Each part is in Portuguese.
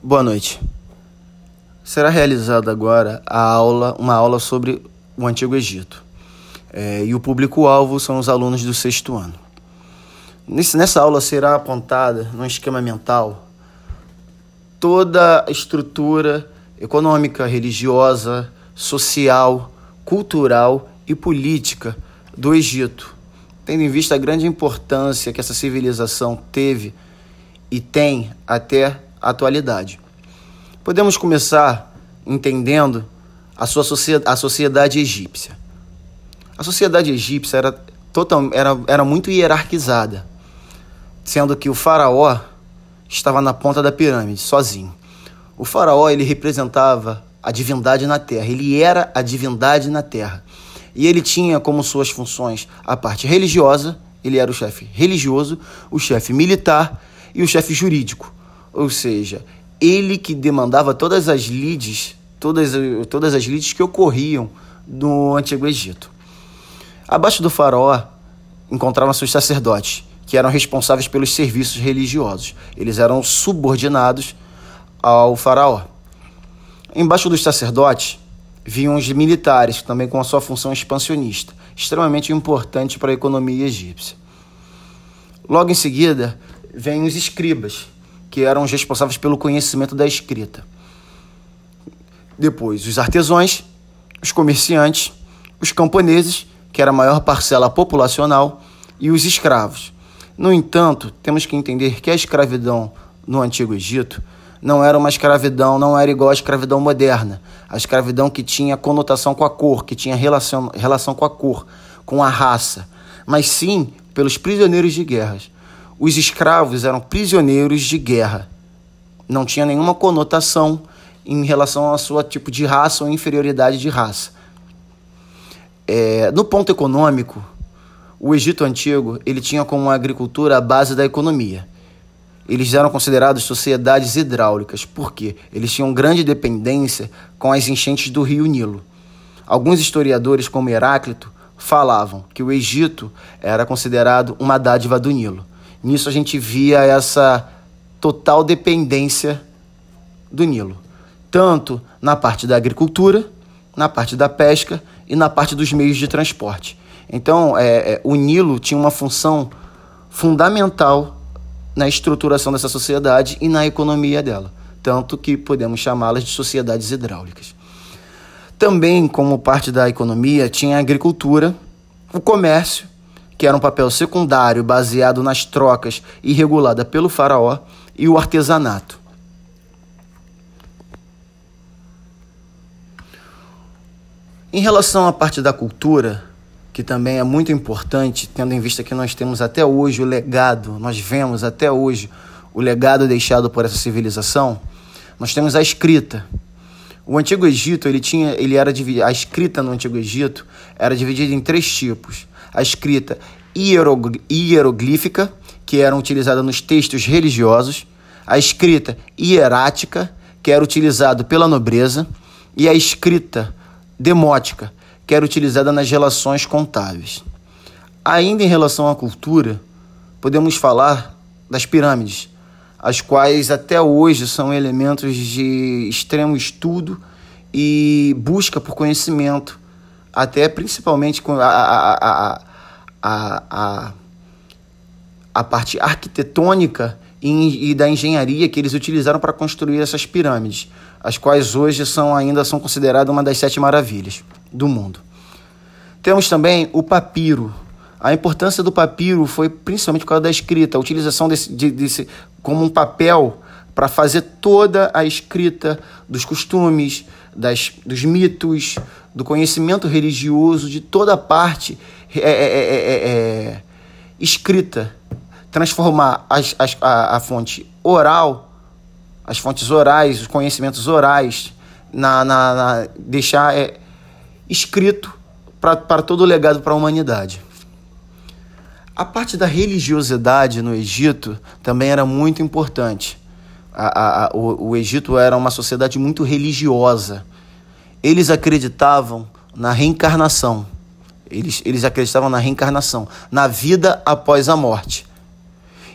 Boa noite. Será realizada agora a aula, uma aula sobre o Antigo Egito. É, e o público-alvo são os alunos do sexto ano. Nesse, nessa aula será apontada, num esquema mental, toda a estrutura econômica, religiosa, social, cultural e política do Egito, tendo em vista a grande importância que essa civilização teve e tem até atualidade. Podemos começar entendendo a sua sociedade, a sociedade egípcia. A sociedade egípcia era, total, era, era muito hierarquizada, sendo que o faraó estava na ponta da pirâmide, sozinho. O faraó ele representava a divindade na terra, ele era a divindade na terra. E ele tinha como suas funções a parte religiosa, ele era o chefe religioso, o chefe militar e o chefe jurídico. Ou seja, ele que demandava todas as lides, todas, todas as lides que ocorriam no Antigo Egito. Abaixo do faraó encontravam-se os sacerdotes, que eram responsáveis pelos serviços religiosos. Eles eram subordinados ao faraó. Embaixo dos sacerdotes vinham os militares, também com a sua função expansionista, extremamente importante para a economia egípcia. Logo em seguida, vêm os escribas, que eram os responsáveis pelo conhecimento da escrita. Depois, os artesãos, os comerciantes, os camponeses, que era a maior parcela populacional, e os escravos. No entanto, temos que entender que a escravidão no Antigo Egito não era uma escravidão, não era igual à escravidão moderna. A escravidão que tinha conotação com a cor, que tinha relação, relação com a cor, com a raça, mas sim pelos prisioneiros de guerras os escravos eram prisioneiros de guerra. Não tinha nenhuma conotação em relação ao seu tipo de raça ou inferioridade de raça. É, no ponto econômico, o Egito Antigo ele tinha como agricultura a base da economia. Eles eram considerados sociedades hidráulicas, porque eles tinham grande dependência com as enchentes do rio Nilo. Alguns historiadores, como Heráclito, falavam que o Egito era considerado uma dádiva do Nilo. Nisso a gente via essa total dependência do Nilo, tanto na parte da agricultura, na parte da pesca e na parte dos meios de transporte. Então, é, é, o Nilo tinha uma função fundamental na estruturação dessa sociedade e na economia dela, tanto que podemos chamá-las de sociedades hidráulicas. Também, como parte da economia, tinha a agricultura, o comércio que era um papel secundário baseado nas trocas e regulada pelo faraó, e o artesanato. Em relação à parte da cultura, que também é muito importante, tendo em vista que nós temos até hoje o legado, nós vemos até hoje o legado deixado por essa civilização, nós temos a escrita. O Antigo Egito, ele tinha, ele era a escrita no Antigo Egito era dividida em três tipos a escrita hieroglífica, que era utilizada nos textos religiosos, a escrita hierática, que era utilizada pela nobreza, e a escrita demótica, que era utilizada nas relações contábeis. Ainda em relação à cultura, podemos falar das pirâmides, as quais até hoje são elementos de extremo estudo e busca por conhecimento até principalmente com a, a, a, a, a, parte arquitetônica e, e da engenharia que eles utilizaram para construir essas pirâmides, as quais hoje são ainda são consideradas uma das sete maravilhas do mundo. Temos também o papiro. A importância do papiro foi principalmente por causa da escrita, a utilização desse, de, desse como um papel para fazer toda a escrita dos costumes, das, dos mitos, do conhecimento religioso, de toda a parte é é, é, é, é, escrita, transformar as, as, a, a, fonte oral, as fontes orais, os conhecimentos orais, na, na, na deixar escrito para todo o legado para a humanidade. A parte da religiosidade no Egito também era muito importante a, a, o, o Egito era uma sociedade muito religiosa. Eles acreditavam na reencarnação. Eles, eles acreditavam na reencarnação, na vida após a morte.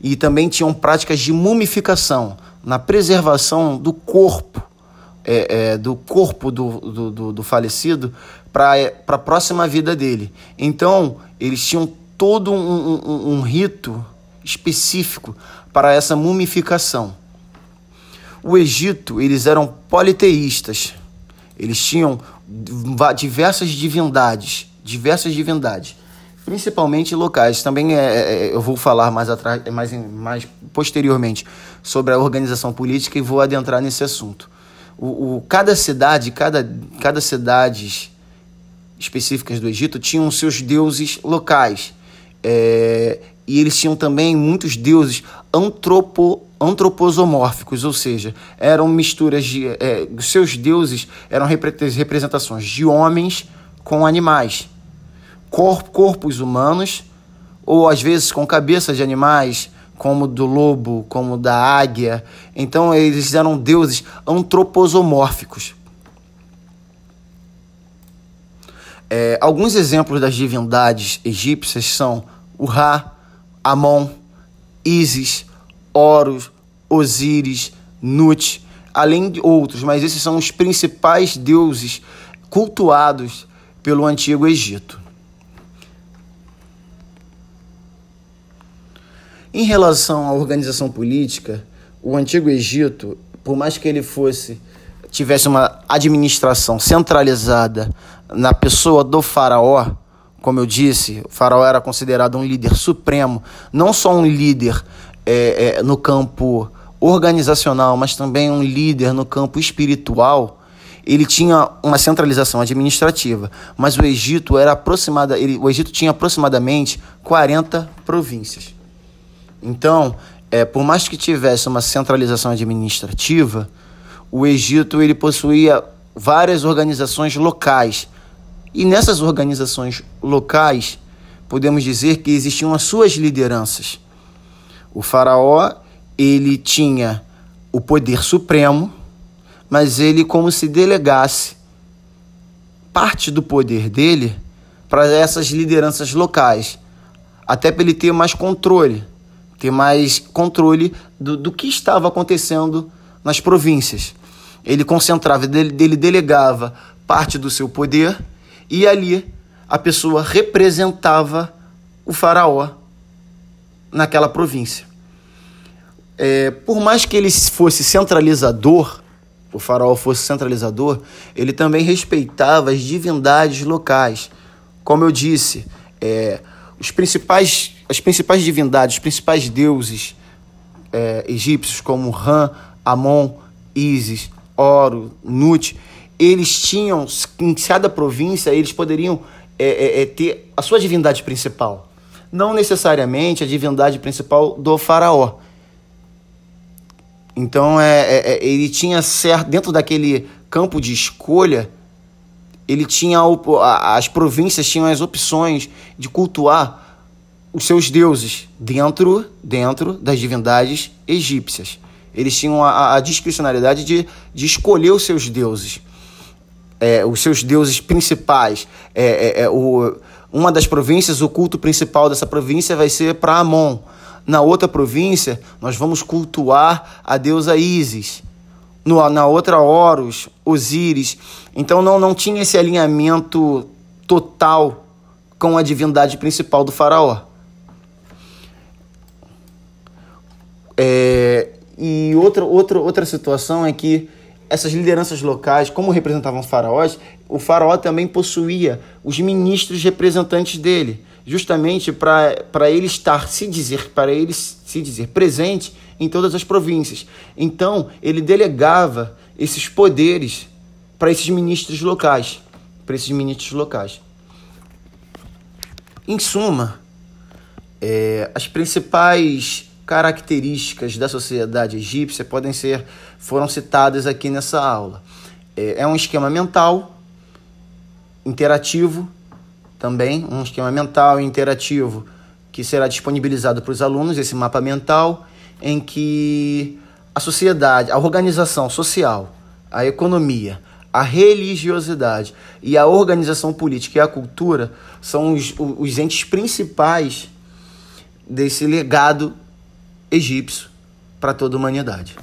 E também tinham práticas de mumificação, na preservação do corpo, é, é, do corpo do, do, do, do falecido para a próxima vida dele. Então, eles tinham todo um, um, um rito específico para essa mumificação. O Egito, eles eram politeístas. Eles tinham diversas divindades, diversas divindades, principalmente locais. Também é, é, é, eu vou falar mais atrás, mais, mais posteriormente sobre a organização política e vou adentrar nesse assunto. O, o cada cidade, cada, cada cidades específicas do Egito tinham seus deuses locais. É, e eles tinham também muitos deuses antropo, antroposomórficos, ou seja, eram misturas de. É, seus deuses eram representações de homens com animais, corp, corpos humanos, ou às vezes com cabeças de animais, como do lobo, como da águia. Então eles eram deuses antroposomórficos. É, alguns exemplos das divindades egípcias são o Ra, Amon, Isis, Horus, Osíris, Nut, além de outros, mas esses são os principais deuses cultuados pelo Antigo Egito. Em relação à organização política, o Antigo Egito, por mais que ele fosse tivesse uma administração centralizada na pessoa do faraó, como eu disse, o faraó era considerado um líder supremo, não só um líder é, é, no campo organizacional, mas também um líder no campo espiritual. Ele tinha uma centralização administrativa, mas o Egito era aproximada, ele, o Egito tinha aproximadamente 40 províncias. Então, é, por mais que tivesse uma centralização administrativa, o Egito ele possuía várias organizações locais e nessas organizações locais, podemos dizer que existiam as suas lideranças. O faraó, ele tinha o poder supremo, mas ele como se delegasse parte do poder dele para essas lideranças locais, até para ele ter mais controle, ter mais controle do, do que estava acontecendo nas províncias. Ele concentrava, ele delegava parte do seu poder e ali a pessoa representava o faraó naquela província. É, por mais que ele fosse centralizador, o faraó fosse centralizador, ele também respeitava as divindades locais. Como eu disse, é, os principais, as principais divindades, os principais deuses é, egípcios, como Ram, Amon, Isis, Oro, Nut, eles tinham, em cada província, eles poderiam é, é, é, ter a sua divindade principal. Não necessariamente a divindade principal do faraó. Então, é, é, é ele tinha certo, dentro daquele campo de escolha, ele tinha as províncias tinham as opções de cultuar os seus deuses dentro dentro das divindades egípcias. Eles tinham a, a discricionalidade de, de escolher os seus deuses é, os seus deuses principais. É, é, é, o, uma das províncias, o culto principal dessa província vai ser para Amon. Na outra província, nós vamos cultuar a deusa Isis. No, na outra, Horus, Osíris. Então não, não tinha esse alinhamento total com a divindade principal do faraó. É, e outra, outra, outra situação é que essas lideranças locais, como representavam faraós, o faraó também possuía os ministros representantes dele, justamente para ele estar se dizer, para ele se dizer presente em todas as províncias. Então, ele delegava esses poderes para esses ministros locais, para esses ministros locais. Em suma, é, as principais características da sociedade egípcia podem ser foram citadas aqui nessa aula. É, é um esquema mental interativo também, um esquema mental interativo que será disponibilizado para os alunos, esse mapa mental, em que a sociedade, a organização social, a economia, a religiosidade e a organização política e a cultura são os, os entes principais desse legado egípcio para toda a humanidade.